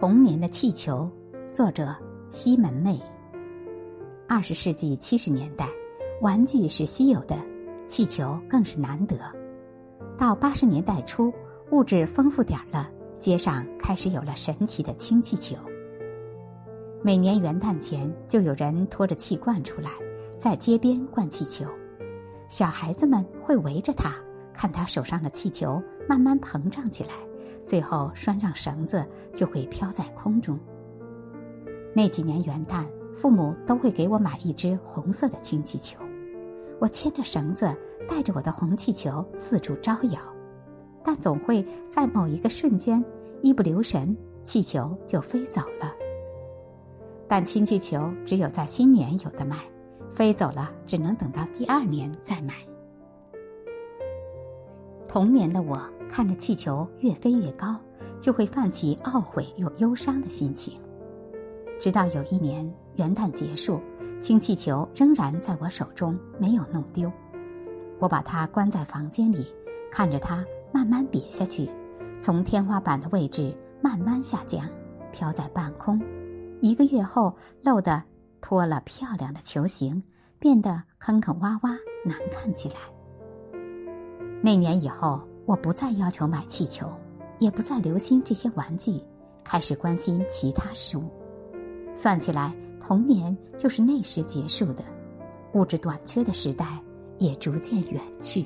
童年的气球，作者西门妹。二十世纪七十年代，玩具是稀有的，气球更是难得。到八十年代初，物质丰富点儿了，街上开始有了神奇的氢气球。每年元旦前，就有人拖着气罐出来，在街边灌气球，小孩子们会围着他，看他手上的气球慢慢膨胀起来。最后拴上绳子，就会飘在空中。那几年元旦，父母都会给我买一只红色的氢气球，我牵着绳子，带着我的红气球四处招摇，但总会在某一个瞬间，一不留神，气球就飞走了。但氢气球只有在新年有的卖，飞走了只能等到第二年再买。童年的我。看着气球越飞越高，就会泛起懊悔又忧伤的心情。直到有一年元旦结束，氢气球仍然在我手中，没有弄丢。我把它关在房间里，看着它慢慢瘪下去，从天花板的位置慢慢下降，飘在半空。一个月后，漏的脱了漂亮的球形，变得坑坑洼洼，难看起来。那年以后。我不再要求买气球，也不再留心这些玩具，开始关心其他事物。算起来，童年就是那时结束的，物质短缺的时代也逐渐远去。